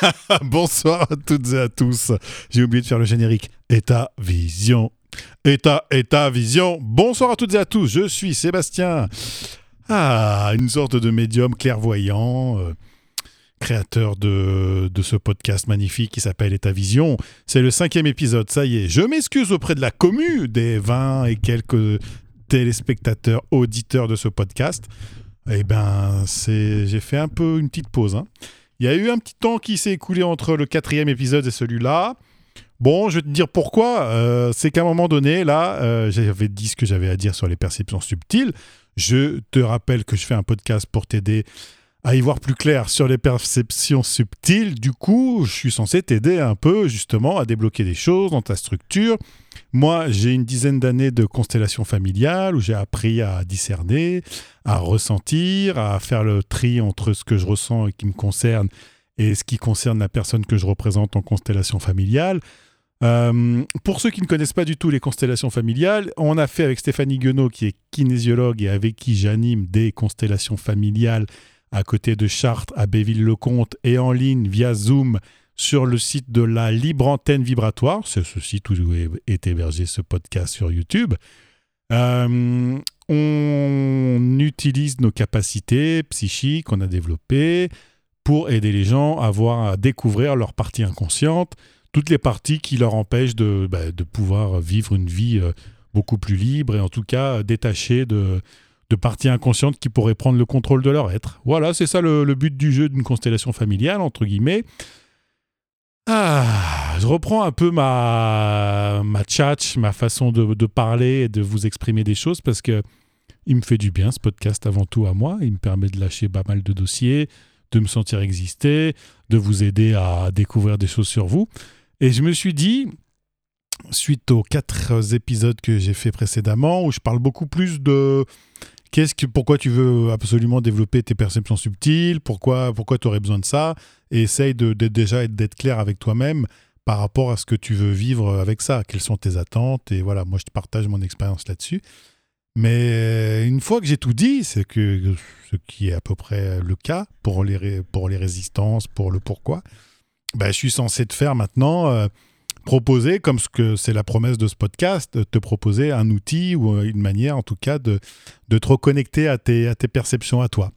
Bonsoir à toutes et à tous. J'ai oublié de faire le générique. État Vision. État, État Vision. Bonsoir à toutes et à tous. Je suis Sébastien. Ah, une sorte de médium clairvoyant, euh, créateur de, de ce podcast magnifique qui s'appelle État Vision. C'est le cinquième épisode, ça y est. Je m'excuse auprès de la commu des 20 et quelques téléspectateurs, auditeurs de ce podcast. Eh ben, c'est, j'ai fait un peu une petite pause. hein. Il y a eu un petit temps qui s'est écoulé entre le quatrième épisode et celui-là. Bon, je vais te dire pourquoi. Euh, c'est qu'à un moment donné, là, euh, j'avais dit ce que j'avais à dire sur les perceptions subtiles. Je te rappelle que je fais un podcast pour t'aider à y voir plus clair sur les perceptions subtiles. Du coup, je suis censé t'aider un peu justement à débloquer des choses dans ta structure. Moi, j'ai une dizaine d'années de constellation familiale où j'ai appris à discerner, à ressentir, à faire le tri entre ce que je ressens et qui me concerne et ce qui concerne la personne que je représente en constellation familiale. Euh, pour ceux qui ne connaissent pas du tout les constellations familiales, on a fait avec Stéphanie Guenot, qui est kinésiologue et avec qui j'anime des constellations familiales à côté de Chartres, à Béville-le-Comte et en ligne via Zoom sur le site de la Libre Antenne Vibratoire. C'est ce site où est hébergé ce podcast sur YouTube. Euh, on utilise nos capacités psychiques qu'on a développées pour aider les gens à, voir, à découvrir leur partie inconsciente, toutes les parties qui leur empêchent de, bah, de pouvoir vivre une vie euh, beaucoup plus libre et en tout cas détachée de, de parties inconscientes qui pourraient prendre le contrôle de leur être. Voilà, c'est ça le, but du jeu d'une constellation familiale, entre guillemets. Ah, je reprends un peu ma, ma tchatch, ma façon de, de parler et de vous exprimer des choses parce que il me fait du bien ce podcast avant tout à moi. Il me permet de lâcher pas mal de dossiers, de me sentir exister, de vous aider à découvrir des choses sur vous. Et je me suis dit, suite aux quatre épisodes que j'ai fait précédemment, où je parle beaucoup plus de qu'est-ce que, pourquoi tu veux absolument développer tes perceptions subtiles, pourquoi, pourquoi tu aurais besoin de ça, et essaye de, déjà d'être clair avec toi-même par rapport à ce que tu veux vivre avec ça, quelles sont tes attentes, et voilà, moi je te partage mon expérience là-dessus. Mais une fois que j'ai tout dit, c'est que ce qui est à peu près le cas pour les, pour les résistances, pour le pourquoi, ben, je suis censé te faire maintenant euh, proposer, comme ce que c'est la promesse de ce podcast, te proposer un outil ou une manière en tout cas de, de te reconnecter à tes, à tes perceptions à toi,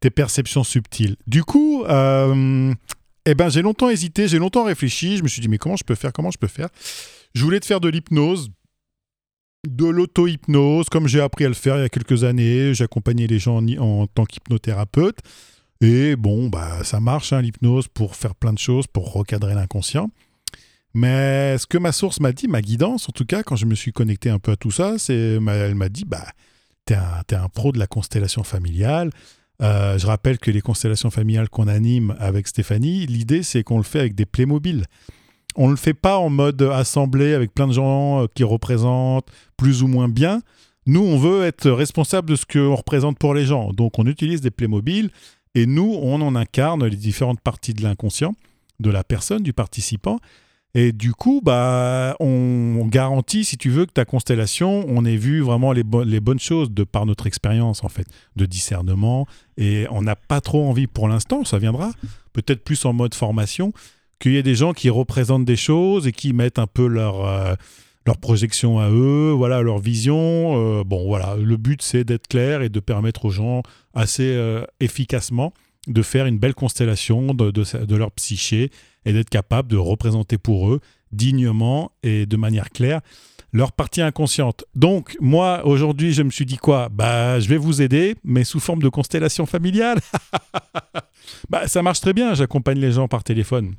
tes perceptions subtiles. Du coup, euh, eh ben, j'ai longtemps hésité, j'ai longtemps réfléchi, je me suis dit mais comment je peux faire, comment je peux faire? Je voulais te faire de l'hypnose, de l'auto-hypnose, comme j'ai appris à le faire il y a quelques années. J'accompagnais les gens en, en tant qu'hypnothérapeute. Et bon, bah, ça marche, hein, l'hypnose, pour faire plein de choses, pour recadrer l'inconscient. Mais ce que ma source m'a dit, ma guidance, en tout cas, quand je me suis connecté un peu à tout ça, c'est, elle m'a dit, bah, t'es un, t'es un pro de la constellation familiale. Euh, je rappelle que les constellations familiales qu'on anime avec Stéphanie, l'idée, c'est qu'on le fait avec des Playmobil. On ne le fait pas en mode assemblé avec plein de gens euh, qui représentent plus ou moins bien. Nous, on veut être responsable de ce qu'on représente pour les gens. Donc, on utilise des Playmobil et nous, on en incarne les différentes parties de l'inconscient de la personne, du participant. Et du coup, bah, on garantit, si tu veux, que ta constellation, on ait vu vraiment les, bo- les bonnes choses de par notre expérience, en fait, de discernement. Et on n'a pas trop envie pour l'instant, ça viendra, peut-être plus en mode formation, qu'il y ait des gens qui représentent des choses et qui mettent un peu leur, euh, leur projection à eux, voilà, leur vision. Euh, bon, voilà, le but, c'est d'être clair et de permettre aux gens assez euh, efficacement de faire une belle constellation de, de, de leur psyché et d'être capable de représenter pour eux dignement et de manière claire leur partie inconsciente. Donc, moi, aujourd'hui, je me suis dit quoi? Bah, je vais vous aider, mais sous forme de constellation familiale. bah, ça marche très bien, j'accompagne les gens par téléphone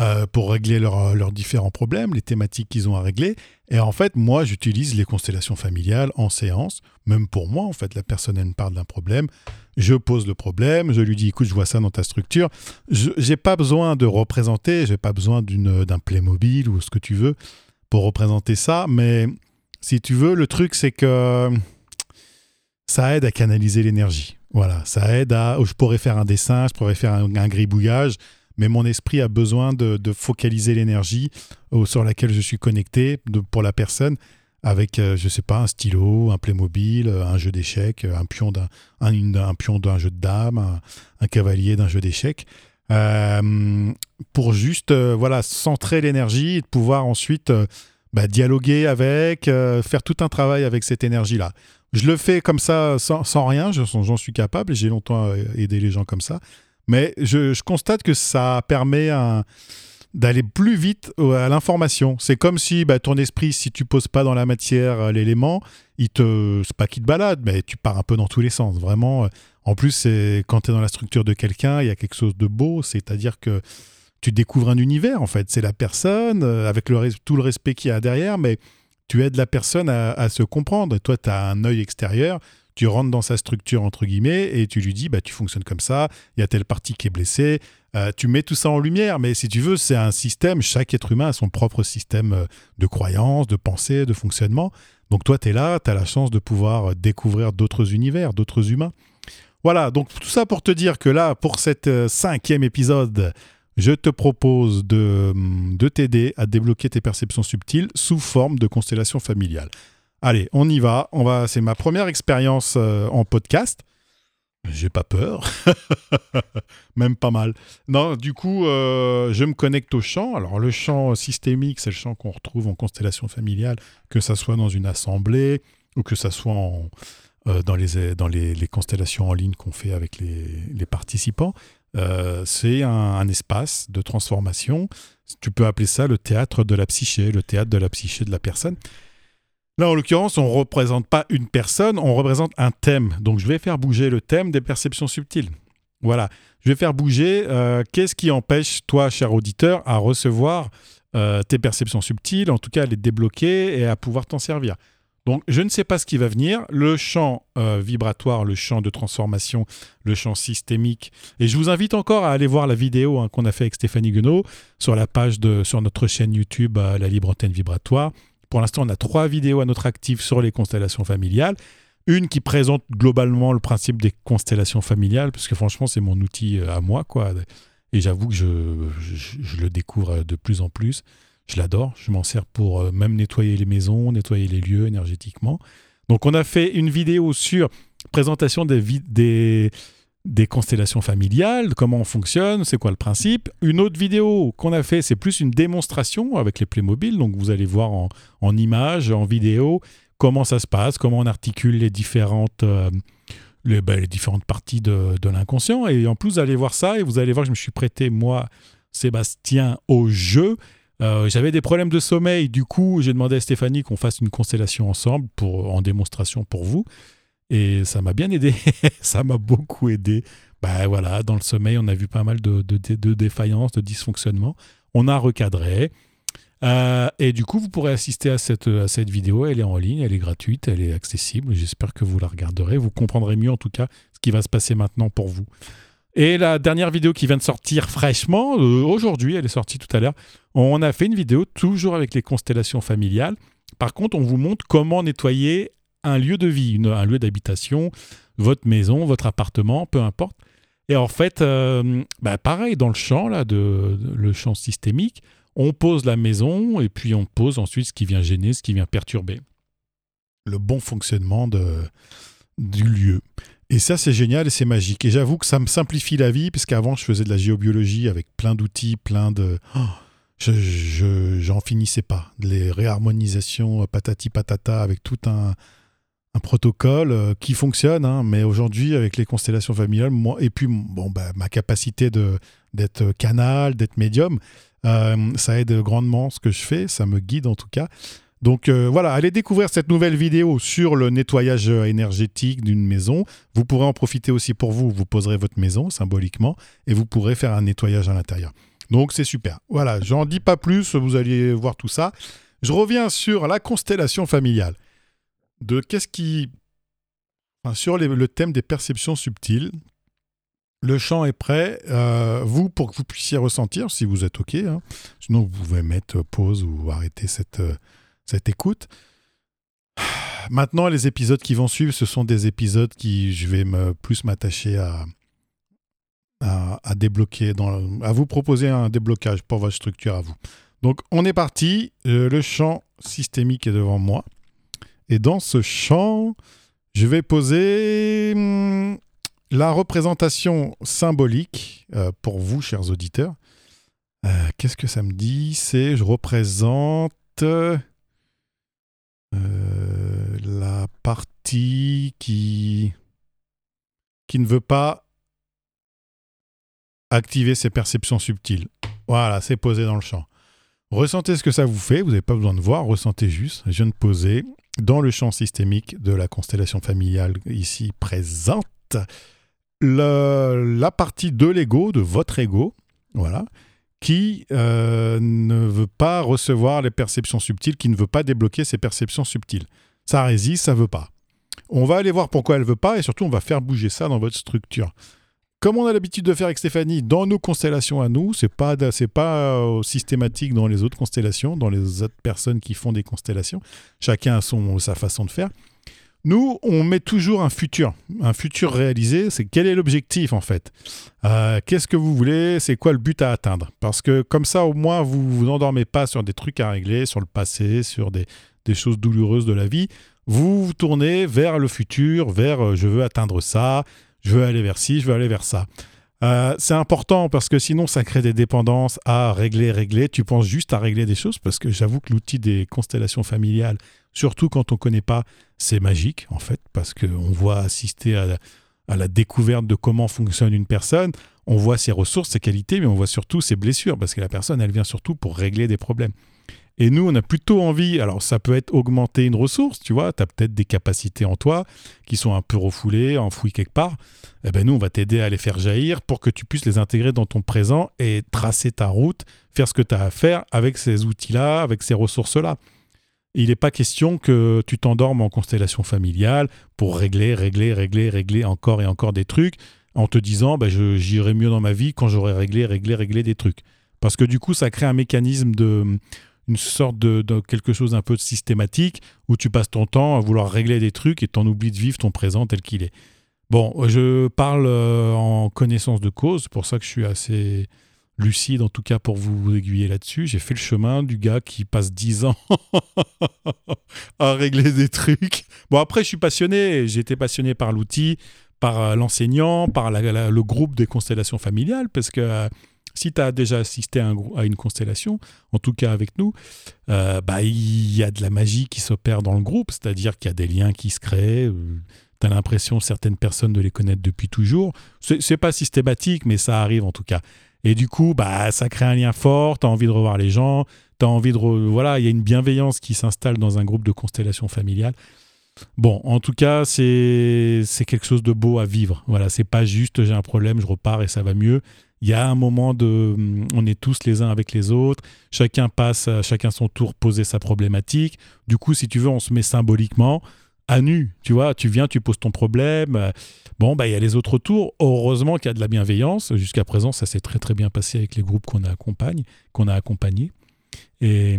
euh, pour régler leurs leurs différents problèmes, les thématiques qu'ils ont à régler. Et en fait, moi, j'utilise les constellations familiales en séance, même pour moi, en fait, la personne, elle me parle d'un problème, je pose le problème, je lui dis, écoute, je vois ça dans ta structure. Je n'ai pas besoin de représenter, j'ai pas besoin d'une- d'un Playmobil ou ce que tu veux pour représenter ça, mais si tu veux, le truc, c'est que ça aide à canaliser l'énergie. Voilà, ça aide à... Je pourrais faire un dessin, je pourrais faire un, un gribouillage, mais mon esprit a besoin de, focaliser l'énergie sur laquelle je suis connecté pour la personne avec, euh, je sais pas, un stylo, un Playmobil, euh, un jeu d'échecs, un pion d'un pion d'un jeu de dames, un, cavalier d'un jeu d'échecs. euh, pour juste euh, voilà centrer l'énergie et de pouvoir ensuite bah, dialoguer avec, faire tout un travail avec cette énergie-là. Je le fais comme ça sans, sans rien, j'en suis capable j'ai longtemps aidé les gens comme ça. Mais je, constate que ça permet d'aller plus vite à l'information. C'est comme si bah, ton esprit, si tu poses pas dans la matière euh, l'élément, il te, c'est pas qu'il te balade, mais tu pars un peu dans tous les sens. Vraiment. Euh, en plus, c'est quand tu es dans la structure de quelqu'un, il y a quelque chose de beau, c'est-à-dire que tu découvres un univers en fait. C'est la personne euh, avec tout le respect qu'il y a derrière, mais tu aides la personne à, à se comprendre. Toi, tu as un œil extérieur tu rentres dans sa structure, entre guillemets, et tu lui dis, bah, tu fonctionnes comme ça, il y a telle partie qui est blessée, euh, tu mets tout ça en lumière, mais si tu veux, c'est un système, chaque être humain a son propre système euh, de croyance, de pensée, de fonctionnement. Donc toi, tu es là, tu as la chance de pouvoir découvrir d'autres univers, d'autres humains. Voilà, donc tout ça pour te dire que là, pour cet euh, cinquième épisode, je te propose de, de t'aider à débloquer tes perceptions subtiles sous forme de constellation familiale. Allez, on y va. On va. C'est ma première expérience euh, en podcast. J'ai pas peur, même pas mal. Non, du coup, euh, je me connecte au champ. Alors, le champ systémique, c'est le champ qu'on retrouve en constellation familiale, que ça soit dans une assemblée ou que ça soit euh, dans, les, dans les, constellations en ligne qu'on fait avec les, participants. c'est un, un, espace de transformation. Tu peux appeler ça le théâtre de la psyché, le théâtre de la psyché de la personne. Là, en l'occurrence, on ne représente pas une personne, on représente un thème. Donc, je vais faire bouger le thème des perceptions subtiles. Voilà, je vais faire bouger euh, qu'est-ce qui empêche, toi, cher auditeur, à recevoir euh, tes perceptions subtiles, en tout cas à les débloquer et à pouvoir t'en servir. Donc, je ne sais pas ce qui va venir. Le champ euh, vibratoire, le champ de transformation, le champ systémique. Et je vous invite encore à aller voir la vidéo hein, qu'on a fait avec Stéphanie Guenot sur la page de, sur notre chaîne YouTube, La Libre Antenne Vibratoire. Pour l'instant, on a trois vidéos à notre actif sur les constellations familiales. Une qui présente globalement le principe des constellations familiales, parce que franchement, c'est mon outil euh, à moi, quoi. Et j'avoue que je, le découvre de plus en plus. Je l'adore. Je m'en sers pour euh, même nettoyer les maisons, nettoyer les lieux énergétiquement. Donc, on a fait une vidéo sur présentation des, des, des constellations familiales, comment on fonctionne, c'est quoi le principe. Une autre vidéo qu'on a fait, c'est plus une démonstration avec les Playmobil, donc vous allez voir en, images, en vidéo, comment ça se passe, comment on articule les différentes, euh, ben, les, différentes parties de, de l'inconscient. Et en plus, vous allez voir ça et vous allez voir que je me suis prêté, moi, Sébastien, au jeu. Euh, j'avais des problèmes de sommeil, du coup, j'ai demandé à Stéphanie qu'on fasse une constellation ensemble pour, en démonstration pour vous. Et ça m'a bien aidé, ça m'a beaucoup aidé. Ben voilà, dans le sommeil, on a vu pas mal de, défaillances, de dysfonctionnements. On a recadré. Euh, et du coup, vous pourrez assister à cette, à cette vidéo. Elle est en ligne, elle est gratuite, elle est accessible. J'espère que vous la regarderez. Vous comprendrez mieux, en tout cas, ce qui va se passer maintenant pour vous. Et la dernière vidéo qui vient de sortir fraîchement, euh, aujourd'hui, elle est sortie tout à l'heure, on a fait une vidéo toujours avec les constellations familiales. Par contre, on vous montre comment nettoyer un lieu de vie, un lieu d'habitation, votre maison, votre appartement, peu importe. Et en fait, euh, bah, pareil, dans le champ, là, de, le champ systémique, on pose la maison et puis on pose ensuite ce qui vient gêner, ce qui vient perturber le bon fonctionnement de, du lieu. Et ça, c'est génial et c'est magique. Et j'avoue que ça me simplifie la vie, parce qu'avant, je faisais de la géobiologie avec plein d'outils, plein de... Oh, je, j'en finissais pas. Les réharmonisations patati patata avec tout un, un protocole euh, qui fonctionne, hein, mais aujourd'hui, avec les constellations familiales, moi, et puis bon, bah, ma capacité d'être canal, d'être médium, euh, ça aide grandement ce que je fais, ça me guide en tout cas. Donc euh, voilà, allez découvrir cette nouvelle vidéo sur le nettoyage énergétique d'une maison. Vous pourrez en profiter aussi pour vous. Vous poserez votre maison symboliquement et vous pourrez faire un nettoyage à l'intérieur. Donc c'est super. Voilà, j'en dis pas plus, vous allez voir tout ça. Je reviens sur la constellation familiale de qu'est-ce qui. sur le thème des perceptions subtiles. Le chant est prêt. Euh, vous, pour que vous puissiez ressentir, si vous êtes OK, hein. sinon vous pouvez mettre pause ou arrêter cette, euh, cette écoute. Maintenant, les épisodes qui vont suivre, ce sont des épisodes qui je vais plus m'attacher à, à, débloquer, dans, à vous proposer un déblocage pour votre structure à vous. Donc, on est parti. Euh, le champ systémique est devant moi. Et dans ce champ, je vais poser hmm, la représentation symbolique euh, pour vous, chers auditeurs, euh, qu'est-ce que ça me dit? C'est je représente euh, la partie qui qui ne veut pas activer ses perceptions subtiles. Voilà, c'est posé dans le champ. Ressentez ce que ça vous fait, vous n'avez pas besoin de voir, ressentez juste. Je viens de poser dans le champ systémique de la constellation familiale ici présente la partie de l'ego, de votre ego, voilà, qui euh, ne veut pas recevoir les perceptions subtiles, qui ne veut pas débloquer ses perceptions subtiles. Ça résiste, ça veut pas. On va aller voir pourquoi elle veut pas et surtout on va faire bouger ça dans votre structure. Comme on a l'habitude de faire avec Stéphanie, dans nos constellations à nous, c'est pas c'est pas euh, systématique dans les autres constellations, dans les autres personnes qui font des constellations. Chacun a son sa façon de faire. Nous, on met toujours un futur, un futur réalisé. C'est quel est l'objectif en fait? Euh, Qu'est-ce que vous voulez? C'est quoi le but à atteindre? Parce que comme ça, au moins, vous vous endormez pas sur des trucs à régler, sur le passé, sur des, choses douloureuses de la vie. Vous vous tournez vers le futur, vers euh, je veux atteindre ça, je veux aller vers ci, je veux aller vers ça. Euh, c'est important parce que sinon ça crée des dépendances à régler, régler. Tu penses juste à régler des choses parce que j'avoue que l'outil des constellations familiales Surtout quand on ne connaît pas, c'est magique en fait, parce qu'on voit assister à la, découverte de comment fonctionne une personne, on voit ses ressources, ses qualités, mais on voit surtout ses blessures, parce que la personne, elle vient surtout pour régler des problèmes. Et nous, on a plutôt envie, alors ça peut être augmenter une ressource, tu vois, tu as peut-être des capacités en toi qui sont un peu refoulées, enfouies quelque part. Eh ben nous, on va t'aider à les faire jaillir pour que tu puisses les intégrer dans ton présent et tracer ta route, faire ce que tu as à faire avec ces outils-là, avec ces ressources-là. Il n'est pas question que tu t'endormes en constellation familiale pour régler, régler, régler, régler encore et encore des trucs en te disant bah, j'irai mieux dans ma vie quand j'aurai réglé, réglé, réglé des trucs. Parce que du coup, ça crée un mécanisme de une sorte de, quelque chose un peu systématique où tu passes ton temps à vouloir régler des trucs et t'en oublies de vivre ton présent tel qu'il est. Bon, je parle euh, en connaissance de cause, c'est pour ça que je suis assez lucide en tout cas pour vous aiguiller là-dessus. J'ai fait le chemin du gars qui passe 10 ans à régler des trucs. Bon après je suis passionné, j'ai été passionné par l'outil, par euh, l'enseignant, par le groupe des constellations familiales, parce que euh, si tu as déjà assisté à, une constellation, en tout cas avec nous, euh, bah, il y a de la magie qui s'opère dans le groupe, c'est-à-dire qu'il y a des liens qui se créent. tu as l'impression certaines personnes de les connaître depuis toujours. C'est pas systématique, mais ça arrive en tout cas. Et du coup, bah, ça crée un lien fort, tu as envie de revoir les gens, tu envie de... Voilà, il y a une bienveillance qui s'installe dans un groupe de constellation familiale. Bon, en tout cas, c'est quelque chose de beau à vivre. Voilà, c'est pas juste j'ai un problème, je repars et ça va mieux. Il y a un moment de on est tous les uns avec les autres, chacun passe chacun son tour poser sa problématique. Du coup, si tu veux, on se met symboliquement à nu, tu vois, tu viens, tu poses ton problème, Bon, bah, il y a les autres tours. Heureusement qu'il y a de la bienveillance. Jusqu'à présent, ça s'est très très bien passé avec les groupes qu'on qu'on a accompagnés. Et,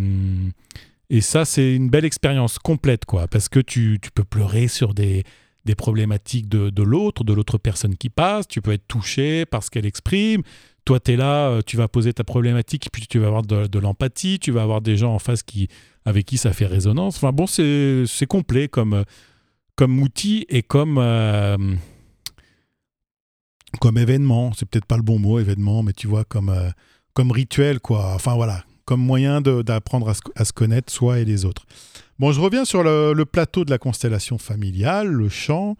et ça, c'est une belle expérience complète, quoi, parce que tu peux pleurer sur des, des problématiques de, l'autre, de l'autre personne qui passe. Tu peux être touché par ce qu'elle exprime. Toi, tu es là, euh, tu vas poser ta problématique, puis tu vas avoir de, de l'empathie, tu vas avoir des gens en face qui, avec qui ça fait résonance. Enfin bon, c'est complet comme, comme outil et comme, euh, comme événement, c'est peut-être pas le bon mot, événement, mais tu vois, comme, euh, comme rituel, quoi. Enfin voilà, comme moyen d'apprendre à, à, se connaître soi et les autres. Bon, je reviens sur le, plateau de la constellation familiale, le champ.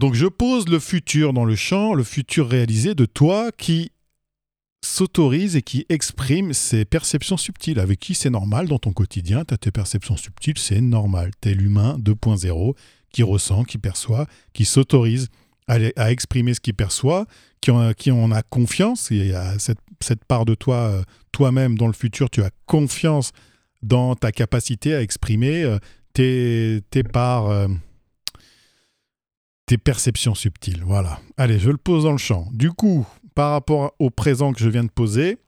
Donc je pose le futur dans le champ, le futur réalisé de toi qui s'autorise et qui exprime ses perceptions subtiles, avec qui c'est normal dans ton quotidien, tu as tes perceptions subtiles, c'est normal. Tu es l'humain 2.0 qui ressent, qui perçoit, qui s'autorise à, exprimer ce qu'il perçoit, qui en, qui en a confiance. Y a cette, cette part de toi, euh, toi-même, dans le futur, tu as confiance dans ta capacité à exprimer euh, tes, parts, euh, tes perceptions subtiles. Voilà. Allez, je le pose dans le champ. Du coup, par rapport au présent que je viens de poser,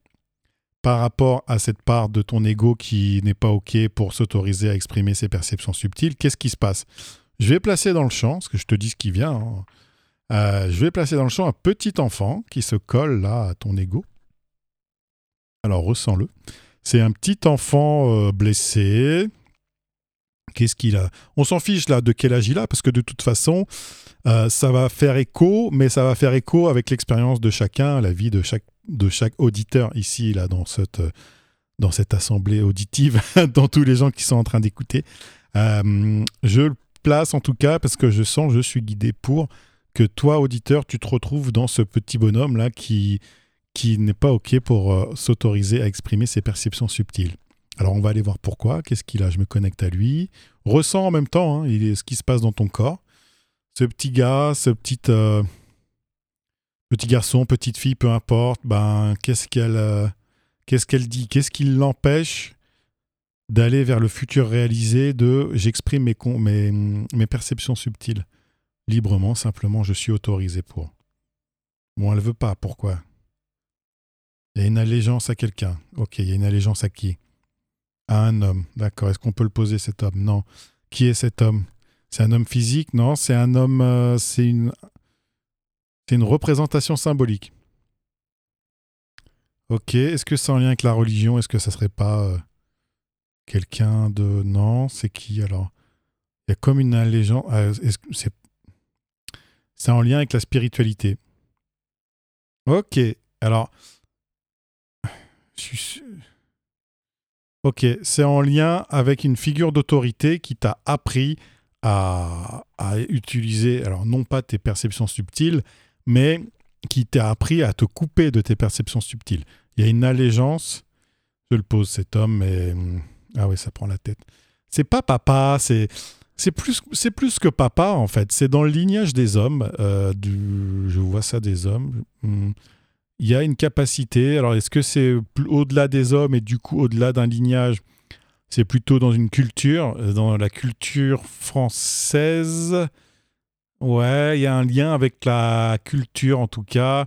par rapport à cette part de ton ego qui n'est pas OK pour s'autoriser à exprimer ses perceptions subtiles, qu'est-ce qui se passe? Je vais placer dans le champ, parce que je te dis ce qui vient, hein, je vais placer dans le champ un petit enfant qui se colle là à ton ego. Alors ressens-le. C'est un petit enfant euh, blessé, Qu'est-ce qu'il a? On s'en fiche là de quel âge il a, parce que de toute façon, euh, ça va faire écho, mais ça va faire écho avec l'expérience de chacun, la vie de chaque, de chaque auditeur ici, là, dans cette, dans cette assemblée auditive, dans tous les gens qui sont en train d'écouter. Euh, je le place en tout cas parce que je sens, je suis guidé pour que toi, auditeur, tu te retrouves dans ce petit bonhomme là qui, qui n'est pas OK pour euh, s'autoriser à exprimer ses perceptions subtiles. Alors on va aller voir pourquoi, qu'est-ce qu'il a, je me connecte à lui, ressens en même temps hein, ce qui se passe dans ton corps. Ce petit gars, ce petit, euh, garçon, petite fille, peu importe, ben, qu'est-ce qu'elle qu'est-ce qu'elle dit Qu'est-ce qui l'empêche d'aller vers le futur réalisé de j'exprime mes, mes, mes perceptions subtiles librement, simplement je suis autorisé pour. Bon, elle veut pas, pourquoi? Il y a une allégeance à quelqu'un. Ok, il y a une allégeance à qui? À un homme, d'accord. Est-ce qu'on peut le poser cet homme? Non. Qui est cet homme? C'est un homme physique? Non, c'est un homme, euh, c'est une, c'est une représentation symbolique. Ok, est-ce que c'est en lien avec la religion? Est-ce que ça serait pas euh, quelqu'un de... Non, c'est qui alors? Il y a comme une allégeance... Ah, c'est... c'est en lien avec la spiritualité. Ok, alors... Ok, c'est en lien avec une figure d'autorité qui t'a appris à, utiliser, alors non pas tes perceptions subtiles, mais qui t'a appris à te couper de tes perceptions subtiles. Il y a une allégeance, je le pose cet homme, mais ah oui, ça prend la tête. C'est pas papa, c'est c'est plus plus que papa en fait. C'est dans le lignage des hommes. Euh, je vois ça des hommes. Hmm. Il y a une capacité. Alors est-ce que c'est au-delà des hommes et du coup au-delà d'un lignage C'est plutôt dans une culture, dans la culture française? Ouais, il y a un lien avec la culture en tout cas.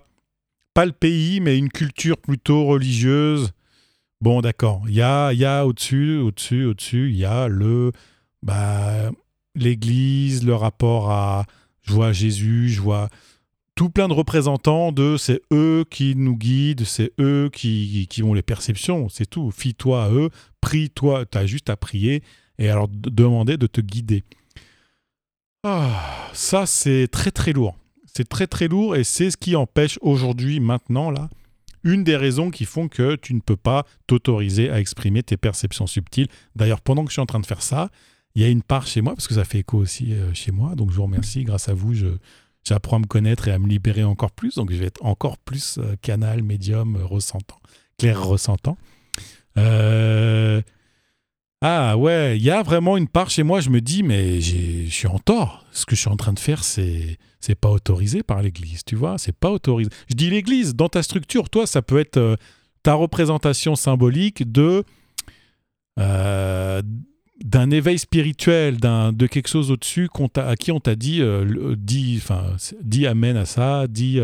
Pas le pays, mais une culture plutôt religieuse. Bon, d'accord. Il y a, y a au-dessus, au-dessus, au-dessus, il y a le. Bah, l'Église, le rapport à. Je vois Jésus, je vois tout plein de représentants de c'est eux qui nous guident, c'est eux qui, qui ont les perceptions, c'est tout. Fie-toi à eux, prie-toi, tu as juste à prier et alors demander de te guider. Ah, ça, c'est très très lourd. C'est très très lourd et c'est ce qui empêche aujourd'hui, maintenant, là, une des raisons qui font que tu ne peux pas t'autoriser à exprimer tes perceptions subtiles. D'ailleurs, pendant que je suis en train de faire ça, il y a une part chez moi, parce que ça fait écho aussi euh, chez moi, donc je vous remercie. Grâce à vous, j'apprends à me connaître et à me libérer encore plus, donc je vais être encore plus euh, canal, médium, euh, ressentant, clair ressentant. Euh, ah ouais, il y a vraiment une part chez moi, je me dis, mais je suis en tort. Ce que je suis en train de faire, c'est c'est pas autorisé par l'Église, tu vois, c'est pas autorisé. Je dis l'Église, dans ta structure, toi, ça peut être ta représentation symbolique de d'un éveil spirituel, d'un de quelque chose au-dessus à qui on t'a dit, euh, dit, enfin, amen à ça, dit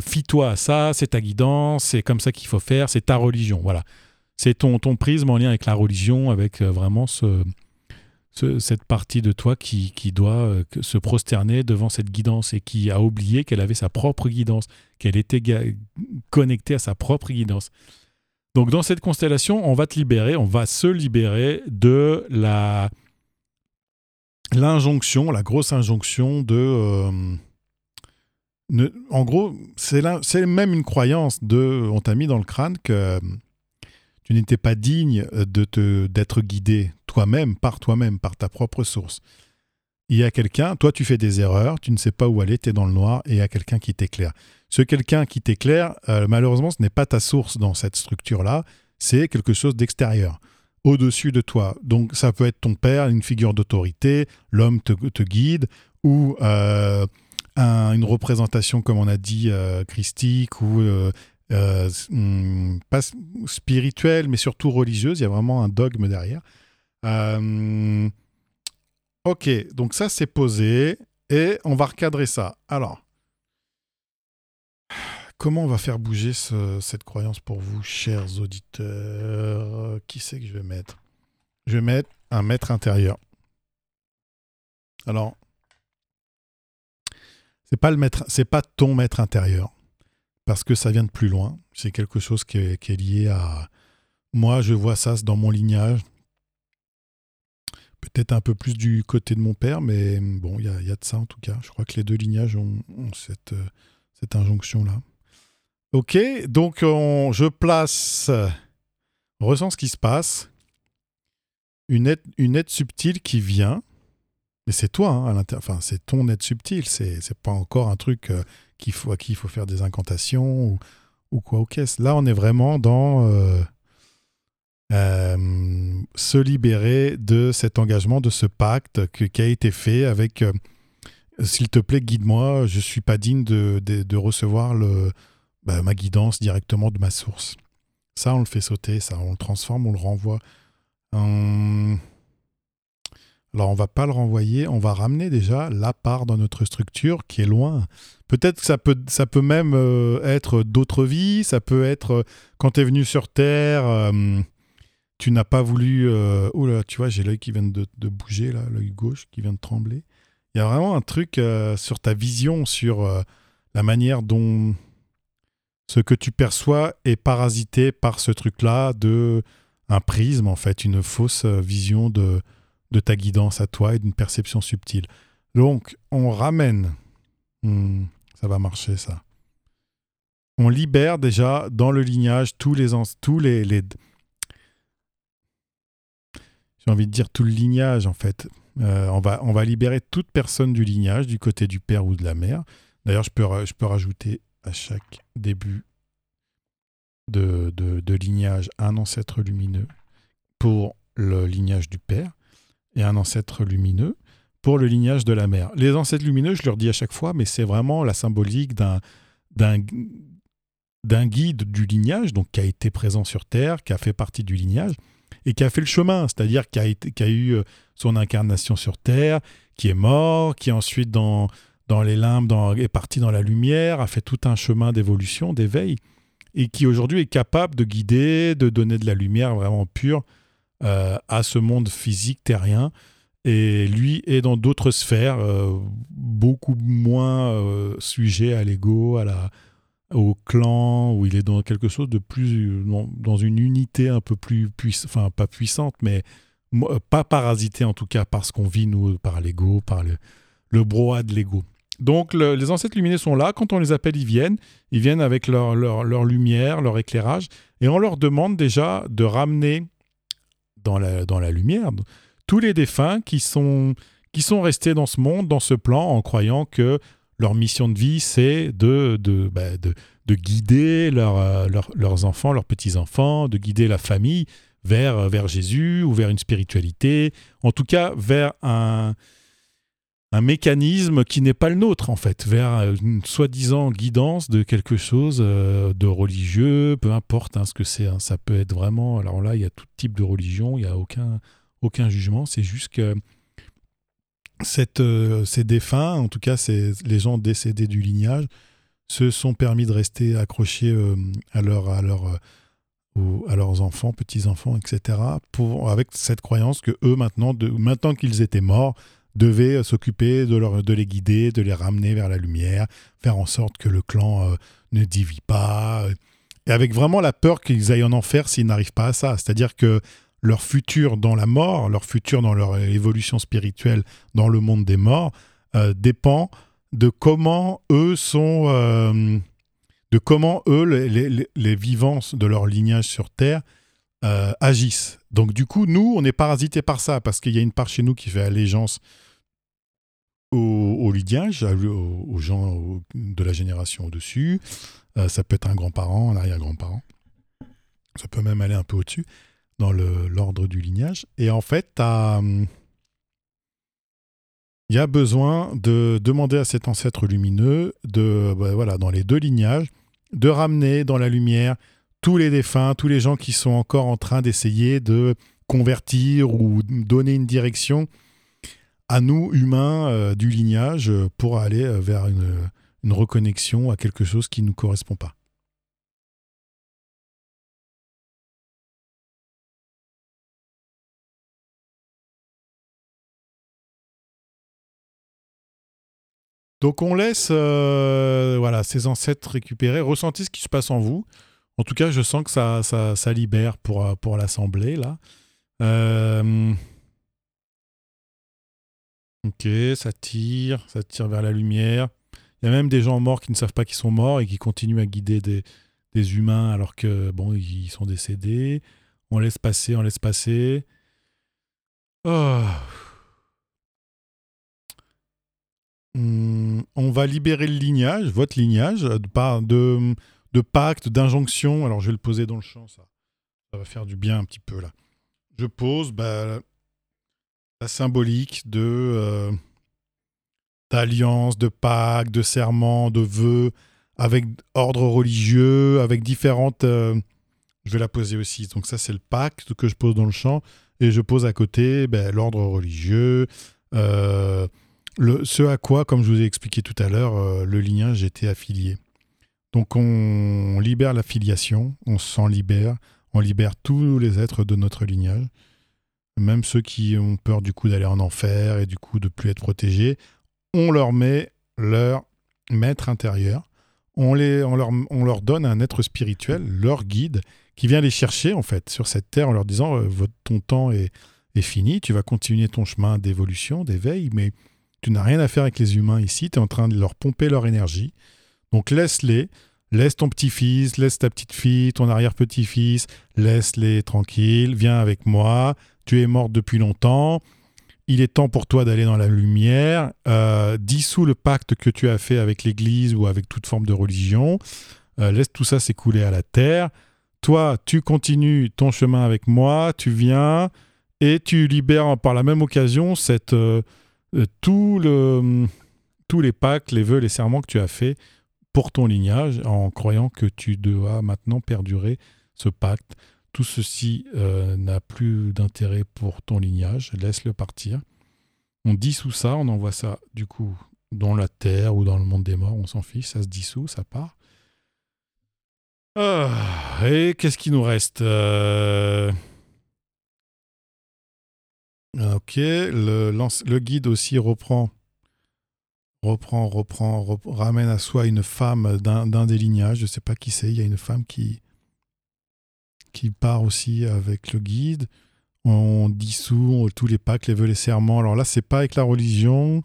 fie-toi à ça, c'est ta guidance, c'est comme ça qu'il faut faire, c'est ta religion, voilà c'est ton, ton prisme en lien avec la religion, avec euh, vraiment ce, cette partie de toi qui, qui doit euh, se prosterner devant cette guidance et qui a oublié qu'elle avait sa propre guidance, qu'elle était connectée à sa propre guidance. Donc dans cette constellation, on va te libérer, on va se libérer de la l'injonction, la grosse injonction de... Euh, en gros, c'est même une croyance de... On t'a mis dans le crâne que tu n'étais pas digne euh, d'être guidé toi-même, par toi-même, par ta propre source. Il y a quelqu'un, toi tu fais des erreurs, tu ne sais pas où aller, tu es dans le noir et il y a quelqu'un qui t'éclaire. Ce quelqu'un qui t'éclaire, euh, malheureusement, ce n'est pas ta source dans cette structure-là, c'est quelque chose d'extérieur, au-dessus de toi. Donc ça peut être ton père, une figure d'autorité, l'homme te, guide, ou euh, une représentation, comme on a dit, christique, ou euh, hmm, pas spirituelle, mais surtout religieuse. Il y a vraiment un dogme derrière. Ok, donc ça c'est posé et on va recadrer ça. Alors, comment on va faire bouger cette croyance pour vous, chers auditeurs? Qui c'est que je vais mettre? Je vais mettre un maître intérieur. Alors, c'est pas le maître, c'est pas ton maître intérieur parce que ça vient de plus loin. C'est quelque chose qui est, lié à... Moi, je vois ça dans mon lignage. Peut-être un peu plus du côté de mon père, mais bon, il y a, de ça en tout cas. Je crois que les deux lignages ont, cette, cette injonction-là. Ok, donc on, je place, on ressent ce qui se passe. Une aide, une subtile qui vient, mais c'est toi, hein, à c'est ton aide subtile. C'est, c'est pas encore un truc euh, faut, à qui il faut faire des incantations ou, quoi. Là on est vraiment dans euh, euh, se libérer de cet engagement, de ce pacte qui a été fait avec. S'il te plaît, guide-moi. Je suis pas digne de, recevoir bah, ma guidance directement de ma source. Ça, on le fait sauter, ça, on le transforme, on le renvoie. Alors, on va pas le renvoyer, on va ramener déjà la part dans notre structure qui est loin. Peut-être que ça peut, ça peut même euh, être d'autres vies, ça peut être euh, quand tu es venu sur Terre, euh, tu n'as pas voulu... oh là, tu vois, j'ai l'œil qui vient de, bouger, là, l'œil gauche qui vient de trembler. Il y a vraiment un truc sur ta vision, sur la manière dont ce que tu perçois est parasité par ce truc-là de un prisme, en fait, une fausse euh, vision de, ta guidance à toi et d'une perception subtile. Donc, on ramène. Hmm, ça va marcher, ça. On libère déjà dans le lignage tous les. Tous les... J'ai envie de dire tout le lignage, en fait. Euh, on, va, on va libérer toute personne du lignage, du côté du père ou de la mère. D'ailleurs, je peux, je peux rajouter à chaque début de, de, lignage un ancêtre lumineux pour le lignage du père et un ancêtre lumineux pour le lignage de la mère. Les ancêtres lumineux, je leur dis à chaque fois, mais c'est vraiment la symbolique d'un d'un guide du lignage, donc qui a été présent sur Terre, qui a fait partie du lignage, et qui a fait le chemin, c'est-à-dire qui a, eu euh, son incarnation sur Terre, qui est mort, qui ensuite dans, les limbes est parti dans la lumière, a fait tout un chemin d'évolution, d'éveil, et qui aujourd'hui est capable de guider, de donner de la lumière vraiment pure euh, à ce monde physique terrien. Et lui est dans d'autres sphères, euh, beaucoup moins sujet à l'ego, à la, au clan, où il est dans quelque chose de plus, dans une unité un peu plus puissante, enfin pas puissante, mais pas parasité en tout cas par ce qu'on vit nous, par l'ego, par le, le de l'ego. Donc les ancêtres lumineux sont là, quand on les appelle, ils viennent, ils viennent avec leur, leur, lumière, leur éclairage, et on leur demande déjà de ramener dans la, dans la lumière tous les défunts qui sont, qui sont restés dans ce monde, dans ce plan, en croyant que leur mission de vie, c'est de, de, bah, de, guider euh, leurs enfants, leurs petits-enfants, de guider la famille vers, vers Jésus ou vers une spiritualité, en tout cas vers un, un mécanisme qui n'est pas le nôtre, en fait, vers une soi-disant guidance de quelque chose euh, de religieux, peu importe hein, ce que c'est. Hein. ça peut être vraiment. Alors là, il y a tout type de religion, il n'y a aucun, aucun jugement. C'est juste que euh, ces défunts, en tout cas les gens décédés du lignage, se sont permis de rester accrochés euh, à, à, leur, à leurs enfants, petits-enfants, etc., pour, avec cette croyance que eux, maintenant, maintenant qu'ils étaient morts, devait s'occuper de, de les guider, de les ramener vers la lumière, faire en sorte que le clan euh, ne divise pas, euh, et avec vraiment la peur qu'ils aillent en enfer s'ils n'arrivent pas à ça. C'est-à-dire que leur futur dans la mort, leur futur dans leur évolution spirituelle dans le monde des morts, euh, dépend de comment eux sont, de comment eux, les, les, vivants de leur lignage sur Terre, agissent. Donc du coup, nous, on est parasités par ça, parce qu'il y a une part chez nous qui fait allégeance au, au aux, gens de la génération au-dessus. Euh, ça peut être un grand-parent, un arrière-grand-parent. Ça peut même aller un peu au-dessus, dans l'ordre du lignage. Et en fait, il y a besoin de demander à cet ancêtre lumineux, de, bah, voilà, dans les deux lignages, de ramener dans la lumière tous les défunts, tous les gens qui sont encore en train d'essayer de convertir ou donner une direction à nous, humains euh, du lignage, pour aller euh, vers une, une, reconnexion à quelque chose qui ne nous correspond pas. Donc on laisse euh, voilà, ces ancêtres récupérer, ressentez ce qui se passe en vous. En tout cas, je sens que ça, ça, libère pour, euh, pour l'Assemblée, là. Euh, Ok, ça tire, ça tire vers la lumière. Il y a même des gens morts qui ne savent pas qu'ils sont morts et qui continuent à guider des, des humains alors que bon, ils sont décédés. On laisse passer, on laisse passer. Oh. Hmm, on va libérer le lignage, votre lignage, de, de, de pacte, d'injonction. Alors je vais le poser dans le champ, ça. Ça va faire du bien un petit peu là. Je pose bah, la symbolique de euh, d'alliance, de pacte, de serment, de vœux, avec ordre religieux, avec différentes. Euh, je vais la poser aussi. Donc ça c'est le pacte que je pose dans le champ et je pose à côté ben, l'ordre religieux. Euh, ce à quoi, comme je vous ai expliqué tout à l'heure, le lignage était affilié. Donc on libère l'affiliation, on s'en libère, on libère tous les êtres de notre lignage, même ceux qui ont peur du coup d'aller en enfer et du coup de plus être protégés. On leur met leur maître intérieur, on, les, on, leur, on leur donne un être spirituel, leur guide, qui vient les chercher en fait sur cette terre en leur disant euh, ton temps est, est fini, tu vas continuer ton chemin d'évolution, d'éveil, mais tu n'as rien à faire avec les humains ici, tu es en train de leur pomper leur énergie. Donc laisse-les, laisse ton petit-fils, laisse ta petite-fille, ton arrière-petit-fils, laisse-les tranquilles, viens avec moi, tu es morte depuis longtemps, il est temps pour toi d'aller dans la lumière, euh, dissous le pacte que tu as fait avec l'Église ou avec toute forme de religion, euh, laisse tout ça s'écouler à la terre, toi tu continues ton chemin avec moi, tu viens et tu libères par la même occasion cette, euh, le, tous les pactes, les vœux, les serments que tu as faits pour ton lignage en croyant que tu dois maintenant perdurer ce pacte. Tout ceci euh, n'a plus d'intérêt pour ton lignage, laisse-le partir. On dissout ça, on envoie ça du coup dans la terre ou dans le monde des morts, on s'en fiche, ça se dissout, ça part. Ah, et qu'est-ce qui nous reste euh, Ok, le, guide aussi reprend reprend, reprend, ramène à soi une femme d'un des lignages, je ne sais pas qui c'est, il y a une femme qui, qui part aussi avec le guide. On dissout tous les pactes, les vœux, les serments. Alors là, c'est pas avec la religion,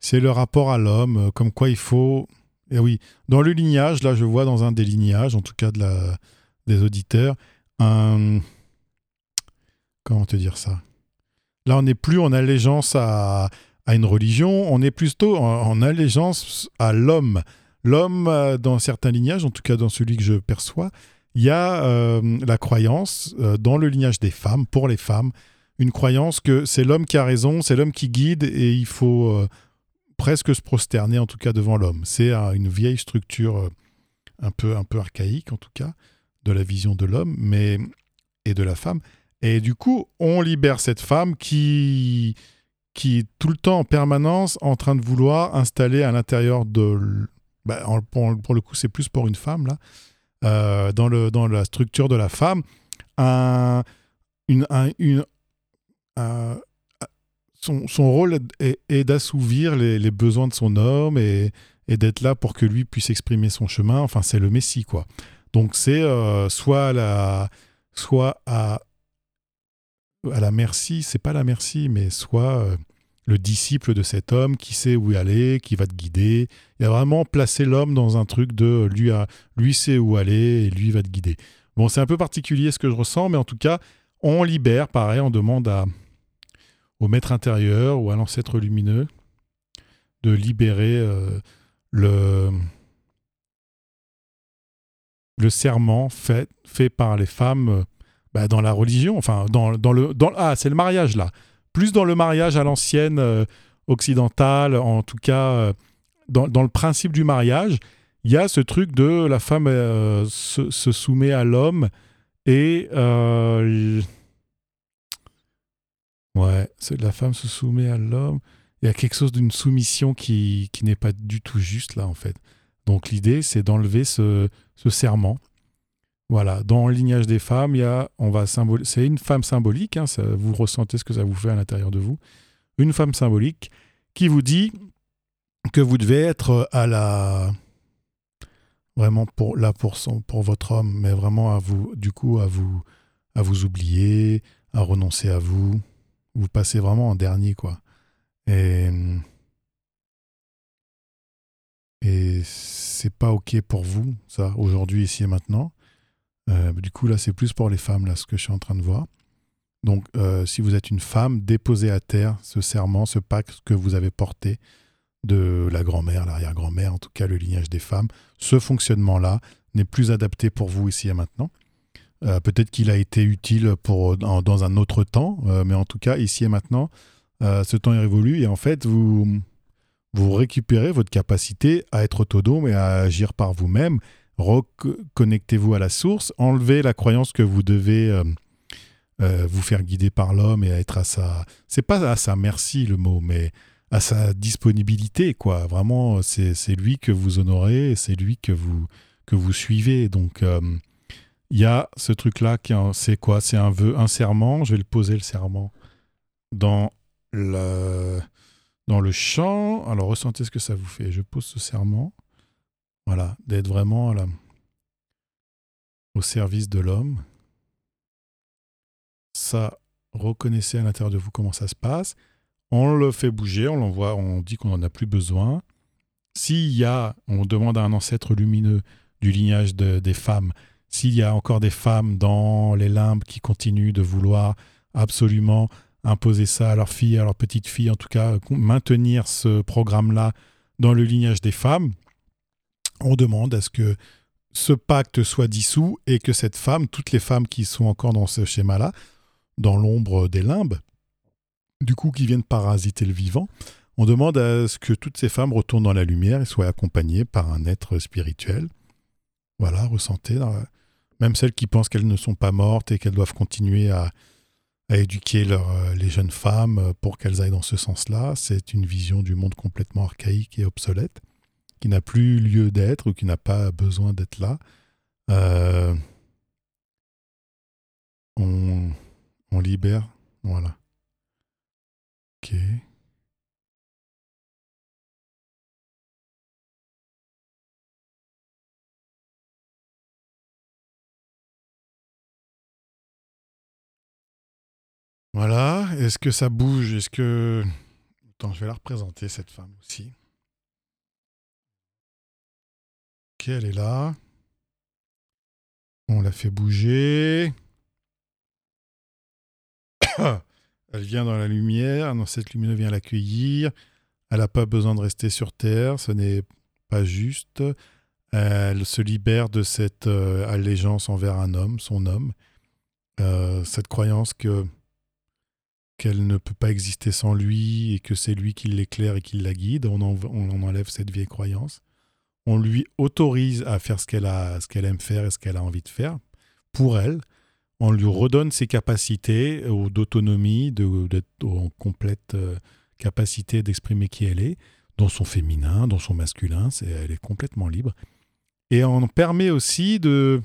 c'est le rapport à l'homme, comme quoi il faut. Et eh oui, dans le lignage, là, je vois dans un des lignages, en tout cas de la, des auditeurs, un. Comment te dire ça? Là, on n'est plus en allégeance à, une religion, on est plutôt en, allégeance à l'homme. L'homme, euh, dans certains lignages, en tout cas dans celui que je perçois, il y a euh, la croyance euh, dans le lignage des femmes, pour les femmes, une croyance que c'est l'homme qui a raison, c'est l'homme qui guide et il faut presque se prosterner en tout cas devant l'homme. C'est une vieille structure un peu, un peu archaïque en tout cas de la vision de l'homme mais et de la femme. Et du coup, on libère cette femme qui qui est tout le temps en permanence en train de vouloir installer à l'intérieur de... Bah, pour, le coup, c'est plus pour une femme, là, euh, dans, le, dans la structure de la femme, un, une, une, son, son, rôle est, d'assouvir les, les, besoins de son homme et, et d'être là pour que lui puisse exprimer son chemin. Enfin, c'est le Messie, quoi. Donc, c'est euh, soit, la, soit à, à la merci, c'est pas la merci, mais soit euh, le disciple de cet homme qui sait où aller, qui va te guider. Il a vraiment placé l'homme dans un truc de lui, lui sait où aller et lui va te guider. Bon, c'est un peu particulier ce que je ressens, mais en tout cas, on libère, pareil, on demande à, au maître intérieur ou à l'ancêtre lumineux de libérer euh, le, le serment fait, fait par les femmes euh, bah, dans la religion, enfin, dans, le. Ah, c'est le mariage là. Plus dans le mariage à l'ancienne euh, occidentale, en tout cas, euh, dans, le principe du mariage, il y a ce truc de la femme euh, se, se, soumet à l'homme et. ouais, la femme se soumet à l'homme. Il y a quelque chose d'une soumission qui, qui n'est pas du tout juste là, en fait. Donc l'idée, c'est d'enlever ce, ce serment voilà, dans le lignage des femmes, il y a, on va c'est une femme symbolique, hein, vous ressentez ce que ça vous fait à l'intérieur de vous, une femme symbolique qui vous dit que vous devez être à la, vraiment pour là pour son, pour votre homme, mais vraiment à vous, du coup à vous, à vous oublier, à renoncer à vous. Vous passez vraiment en dernier, quoi. Et. Et c'est pas OK pour vous, ça, aujourd'hui, ici et maintenant. Euh, du coup, là, c'est plus pour les femmes, là, ce que je suis en train de voir. Donc, euh, si vous êtes une femme, déposez à terre ce serment, ce pacte que vous avez porté de la grand-mère, l'arrière-grand-mère, en tout cas le lignage des femmes. Ce fonctionnement-là n'est plus adapté pour vous ici et maintenant. Euh, peut-être qu'il a été utile dans un autre temps, mais en tout cas, ici et maintenant, ce temps est révolu et en fait, vous, vous récupérez votre capacité à être autonome et à agir par vous-même. Reconnectez-vous à la source, enlevez la croyance que vous devez euh, euh, vous faire guider par l'homme et être à sa. C'est pas à sa merci le mot, mais à sa disponibilité, quoi. Vraiment, c'est lui que vous honorez, c'est lui que vous, que vous suivez. Donc, euh, il y a ce truc-là, c'est quoi? C'est un vœu, un serment. Je vais le poser, le serment, dans le dans le champ. Alors ressentez ce que ça vous fait. Je pose ce serment. Voilà, d'être vraiment au service de l'homme. Ça, reconnaissez à l'intérieur de vous comment ça se passe. On le fait bouger, on l'envoie, on dit qu'on n'en a plus besoin. S'il y a, on demande à un ancêtre lumineux du lignage des femmes, s'il y a encore des femmes dans les limbes qui continuent de vouloir absolument imposer ça à leur fille, à leur petite fille, en tout cas maintenir ce programme-là dans le lignage des femmes, on demande à ce que ce pacte soit dissous et que cette femme, toutes les femmes qui sont encore dans ce schéma-là, dans l'ombre des limbes, du coup qui viennent parasiter le vivant, on demande à ce que toutes ces femmes retournent dans la lumière et soient accompagnées par un être spirituel. Voilà, ressentez, même celles qui pensent qu'elles ne sont pas mortes et qu'elles doivent continuer à, à éduquer euh, les jeunes femmes euh, pour qu'elles aillent dans ce sens-là. C'est une vision du monde complètement archaïque et obsolète, qui n'a plus lieu d'être ou qui n'a pas besoin d'être là. Euh, on, on libère. Voilà. Ok. Voilà. Est-ce que ça bouge? Est-ce que. Attends, je vais la représenter, cette femme aussi. Elle est là. On la fait bouger. elle vient dans la lumière. Non, cette lumière vient l'accueillir. Elle n'a pas besoin de rester sur Terre. Ce n'est pas juste. Elle se libère de cette euh, allégeance envers un homme, son homme. Euh, cette croyance que qu'elle ne peut pas exister sans lui et que c'est lui qui l'éclaire et qui la guide. On, on enlève cette vieille croyance. On lui autorise à faire ce qu'elle a, ce qu'elle aime faire et ce qu'elle a envie de faire pour elle. On lui redonne ses capacités d'autonomie, d'être en complète euh, capacité d'exprimer qui elle est, dans son féminin, dans son masculin. C'est, elle est complètement libre. Et on permet aussi de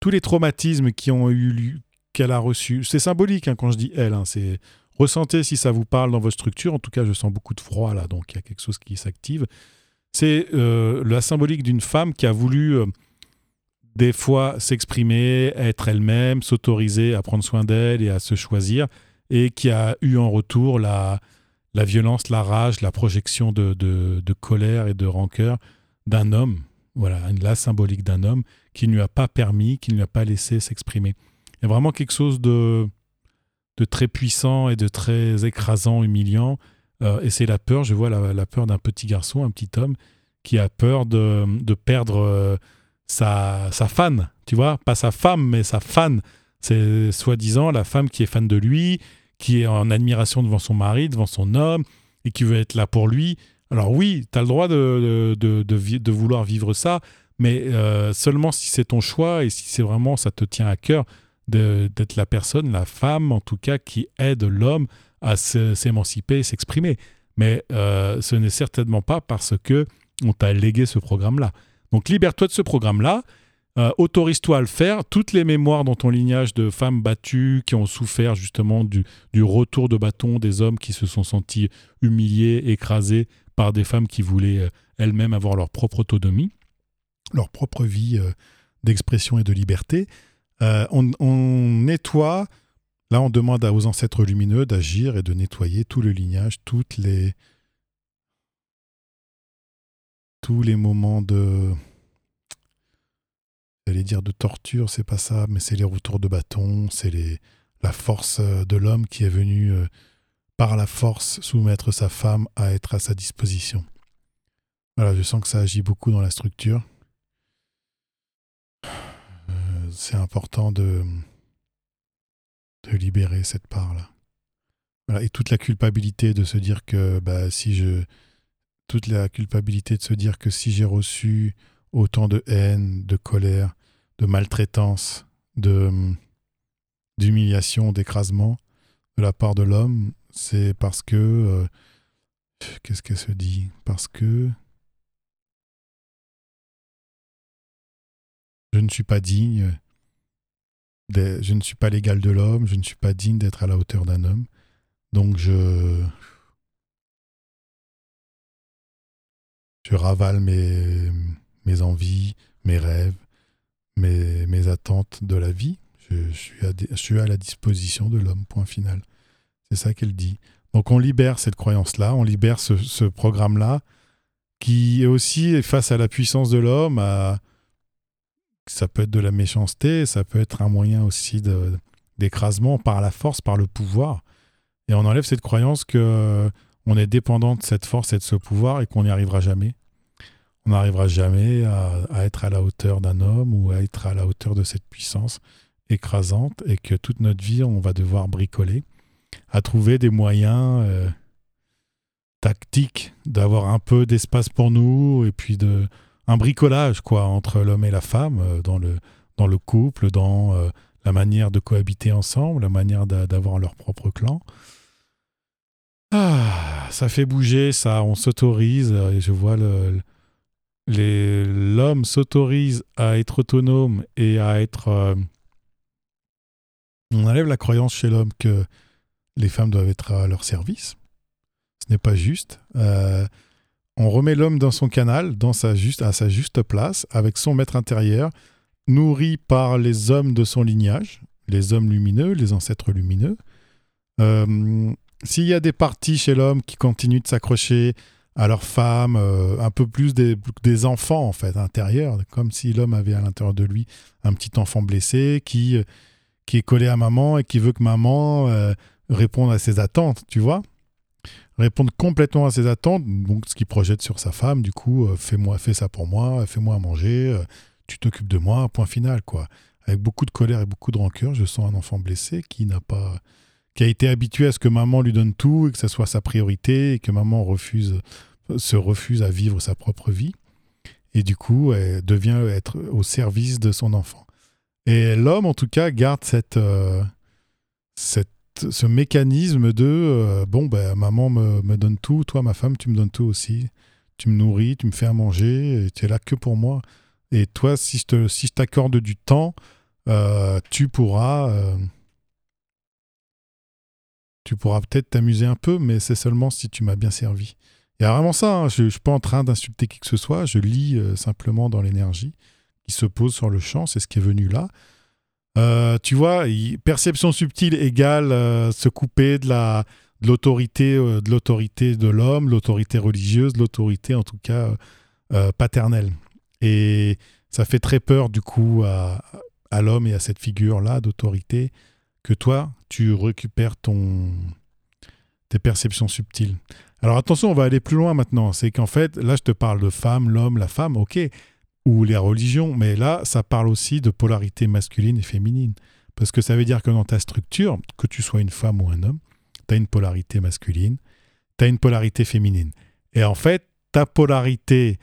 tous les traumatismes qui ont eu qu'elle a reçu. C'est symbolique hein, quand je dis elle. Hein, c'est ressentez si ça vous parle dans votre structure. En tout cas, je sens beaucoup de froid là, donc il y a quelque chose qui s'active. C'est euh, la symbolique d'une femme qui a voulu euh, des fois s'exprimer, être elle-même, s'autoriser à prendre soin d'elle et à se choisir, et qui a eu en retour la, violence, la rage, la projection de colère et de rancœur d'un homme. Voilà, la symbolique d'un homme qui ne lui a pas permis, qui ne lui a pas laissé s'exprimer. Il y a vraiment quelque chose de, de très puissant et de très écrasant, humiliant. Euh, et c'est la peur, je vois la, peur d'un petit garçon, un petit homme, qui a peur de, de perdre euh, sa, sa fan, tu vois, pas sa femme, mais sa fan. C'est soi-disant la femme qui est fan de lui, qui est en admiration devant son mari, devant son homme, et qui veut être là pour lui. Alors oui, tu as le droit de, de, de, vouloir vivre ça, mais euh, seulement si c'est ton choix et si c'est vraiment ça te tient à cœur d'être la personne, la femme en tout cas, qui aide l'homme à s'émanciper s'exprimer. Mais euh, ce n'est certainement pas parce que on t'a légué ce programme-là. Donc libère-toi de ce programme-là, euh, autorise-toi à le faire. Toutes les mémoires dans ton lignage de femmes battues qui ont souffert justement du, retour de bâton des hommes qui se sont sentis humiliés, écrasés par des femmes qui voulaient euh, elles-mêmes avoir leur propre autonomie, leur propre vie d'expression et de liberté. On, nettoie Là, on demande aux ancêtres lumineux d'agir et de nettoyer tout le lignage, toutes les tous les moments de j'allais dire de torture, c'est pas ça, mais c'est les retours de bâton, c'est la force de l'homme qui est venu euh, par la force soumettre sa femme à être à sa disposition. Voilà, je sens que ça agit beaucoup dans la structure. Euh, c'est important de, de libérer cette part-là. Et toute la culpabilité de se dire que bah, si je. Toute la culpabilité de se dire que si j'ai reçu autant de haine, de colère, de maltraitance, de d'humiliation, d'écrasement de la part de l'homme, c'est parce que. Euh, qu'est-ce qu'elle se dit? Parce que. Je ne suis pas digne. Je ne suis pas l'égal de l'homme, je ne suis pas digne d'être à la hauteur d'un homme. Donc je. Je ravale mes, mes envies, mes rêves, mes, mes attentes de la vie. Je, suis à, je suis à la disposition de l'homme, point final. C'est ça qu'elle dit. Donc on libère cette croyance-là, on libère ce, programme-là, qui est aussi face à la puissance de l'homme, ça peut être de la méchanceté, ça peut être un moyen aussi d'écrasement par la force, par le pouvoir. Et on enlève cette croyance que on est dépendant de cette force et de ce pouvoir et qu'on n'y arrivera jamais. On n'arrivera jamais à, être à la hauteur d'un homme ou à être à la hauteur de cette puissance écrasante et que toute notre vie, on va devoir bricoler à trouver des moyens euh, tactiques d'avoir un peu d'espace pour nous et puis de un bricolage quoi entre l'homme et la femme euh, dans le dans le couple, dans euh, la manière de cohabiter ensemble, la manière d'avoir leur propre clan. Ah, ça fait bouger, ça, on s'autorise, et je vois le, l'homme s'autorise à être autonome et à être... on enlève la croyance chez l'homme que les femmes doivent être à leur service. Ce n'est pas juste. Euh, on remet l'homme dans son canal, dans sa juste, à sa juste place, avec son maître intérieur, nourri par les hommes de son lignage, les hommes lumineux, les ancêtres lumineux. Euh, s'il y a des parties chez l'homme qui continuent de s'accrocher à leurs femmes, euh, un peu plus des, enfants en fait intérieurs, comme si l'homme avait à l'intérieur de lui un petit enfant blessé qui, qui est collé à maman et qui veut que maman répondre à ses attentes, tu vois Répondre complètement à ses attentes, donc ce qu'il projette sur sa femme, du coup, euh, fais-moi, fais ça pour moi, fais-moi à manger, euh, tu t'occupes de moi, point final, quoi. Avec beaucoup de colère et beaucoup de rancœur, je sens un enfant blessé qui n'a pas, qui a été habitué à ce que maman lui donne tout et que ce soit sa priorité et que maman refuse, se refuse à vivre sa propre vie. Et du coup, elle devient être au service de son enfant. Et l'homme, en tout cas, garde cette, euh, cette ce mécanisme de euh, bon, ben, maman me, donne tout, toi, ma femme, tu me donnes tout aussi. Tu me nourris, tu me fais à manger, tu es là que pour moi. Et toi, si je, si t'accorde du temps, euh, tu pourras. Euh, tu pourras peut-être t'amuser un peu, mais c'est seulement si tu m'as bien servi. Il y a vraiment ça. Hein. Je ne suis pas en train d'insulter qui que ce soit. Je lis simplement dans l'énergie qui se pose sur le champ. C'est ce qui est venu là. Euh, tu vois, perception subtile égale euh, se couper de la l'autorité euh, de l'autorité de l'homme, l'autorité religieuse, l'autorité en tout cas paternelle. Et ça fait très peur du coup à, à l'homme et à cette figure-là d'autorité que toi, tu récupères ton tes perceptions subtiles. Alors attention, on va aller plus loin maintenant. C'est qu'en fait, là, je te parle de femme, l'homme, la femme, ok ou les religions, mais là, ça parle aussi de polarité masculine et féminine. Parce que ça veut dire que dans ta structure, que tu sois une femme ou un homme, tu as une polarité masculine, tu as une polarité féminine. Et en fait, ta polarité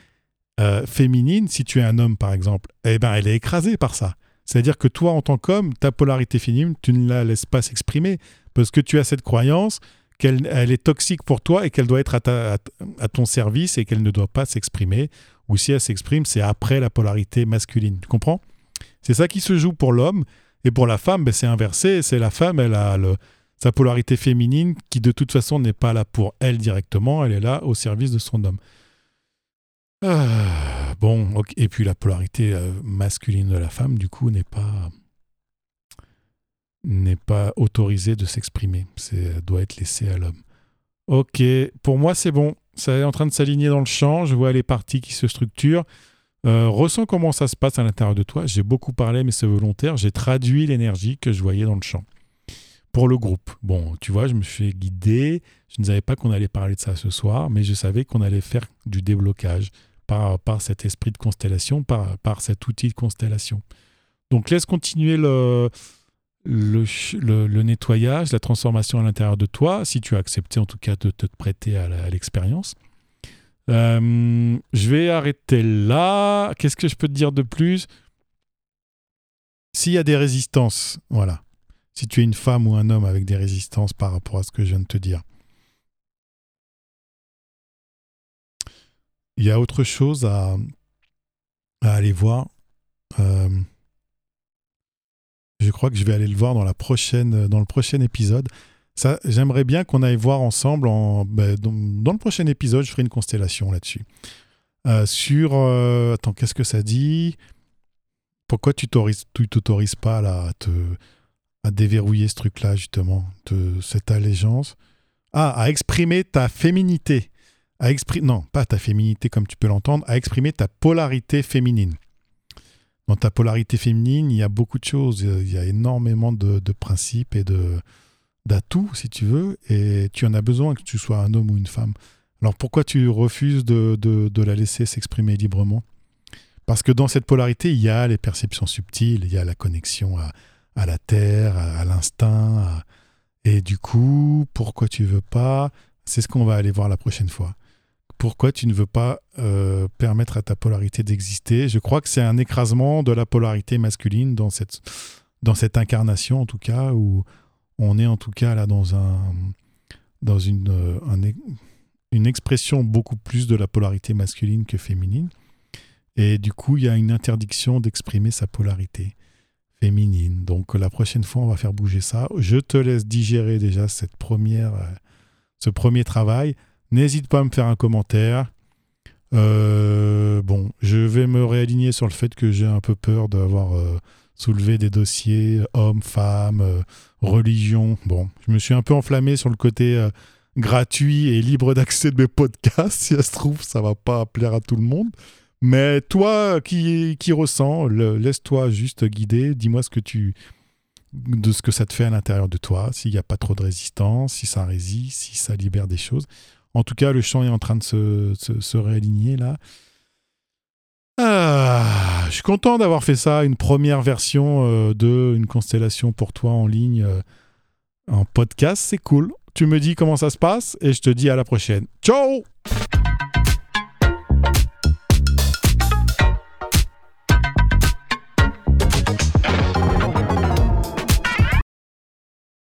euh, féminine, si tu es un homme par exemple, eh ben, elle est écrasée par ça. C'est-à-dire que toi, en tant qu'homme, ta polarité féminine, tu ne la laisses pas s'exprimer parce que tu as cette croyance qu'elle elle est toxique pour toi et qu'elle doit être à, ton service et qu'elle ne doit pas s'exprimer ou si elle s'exprime, c'est après la polarité masculine. Tu comprends? C'est ça qui se joue pour l'homme. Et pour la femme, ben, c'est inversé. C'est la femme, elle a sa polarité féminine qui de toute façon n'est pas là pour elle directement, elle est là au service de son homme. Ah, bon, et puis la polarité euh, masculine de la femme, du coup, n'est pas n'est pas autorisé de s'exprimer. C'est doit être laissé à l'homme. Ok, pour moi c'est bon. Ça est en train de s'aligner dans le champ. Je vois les parties qui se structurent. Euh, ressens comment ça se passe à l'intérieur de toi. J'ai beaucoup parlé, mais c'est volontaire. J'ai traduit l'énergie que je voyais dans le champ. Pour le groupe. Bon, tu vois, je me suis guidé. Je ne savais pas qu'on allait parler de ça ce soir, mais je savais qu'on allait faire du déblocage par, par cet esprit de constellation, par, par cet outil de constellation. Donc laisse continuer le, le, nettoyage, la transformation à l'intérieur de toi, si tu as accepté en tout cas de te prêter à l'expérience. Euh, je vais arrêter là. Qu'est-ce que je peux te dire de plus? S'il y a des résistances, voilà. Si tu es une femme ou un homme avec des résistances par rapport à ce que je viens de te dire. Il y a autre chose à, aller voir. Euh, je crois que je vais aller le voir prochaine, dans le prochain épisode. Ça, j'aimerais bien qu'on aille voir ensemble. En, ben, dans, le prochain épisode, je ferai une constellation là-dessus. Euh, sur. Euh, attends, qu'est-ce que ça dit? Pourquoi tu t'autorises pas à déverrouiller ce truc-là, justement, de cette allégeance? Ah, à exprimer ta féminité. À exprimer, non, pas ta féminité comme tu peux l'entendre, à exprimer ta polarité féminine dans ta polarité féminine, il y a beaucoup de choses. Il y a énormément de, principes et de d'atouts, si tu veux, et tu en as besoin que tu sois un homme ou une femme. Alors pourquoi tu refuses de, de, la laisser s'exprimer librement? Parce que dans cette polarité, il y a les perceptions subtiles, il y a la connexion à, à la terre, à, l'instinct. Et du coup, pourquoi tu veux pas? C'est ce qu'on va aller voir la prochaine fois pourquoi tu ne veux pas euh, permettre à ta polarité d'exister Je crois que c'est un écrasement de la polarité masculine dans cette, incarnation, en tout cas, où on est en tout cas là dans, euh, une expression beaucoup plus de la polarité masculine que féminine. Et du coup, il y a une interdiction d'exprimer sa polarité féminine. Donc la prochaine fois, on va faire bouger ça. Je te laisse digérer déjà euh, ce premier travail. N'hésite pas à me faire un commentaire. Euh, bon, je vais me réaligner sur le fait que j'ai un peu peur d'avoir euh, soulevé des dossiers hommes, femmes, euh, religion. Bon, je me suis un peu enflammé sur le côté gratuit et libre d'accès de mes podcasts. Si ça se trouve, ça va pas plaire à tout le monde. Mais toi qui, qui ressens, laisse-toi juste guider. Dis-moi ce que tu de ce que ça te fait à l'intérieur de toi, s'il n'y a pas trop de résistance, si ça résiste, si ça libère des choses. En tout cas, le champ est en train de se, réaligner là. Ah, je suis content d'avoir fait ça, une première version euh, de une constellation pour toi en ligne euh, en podcast, c'est cool. Tu me dis comment ça se passe et je te dis à la prochaine. Ciao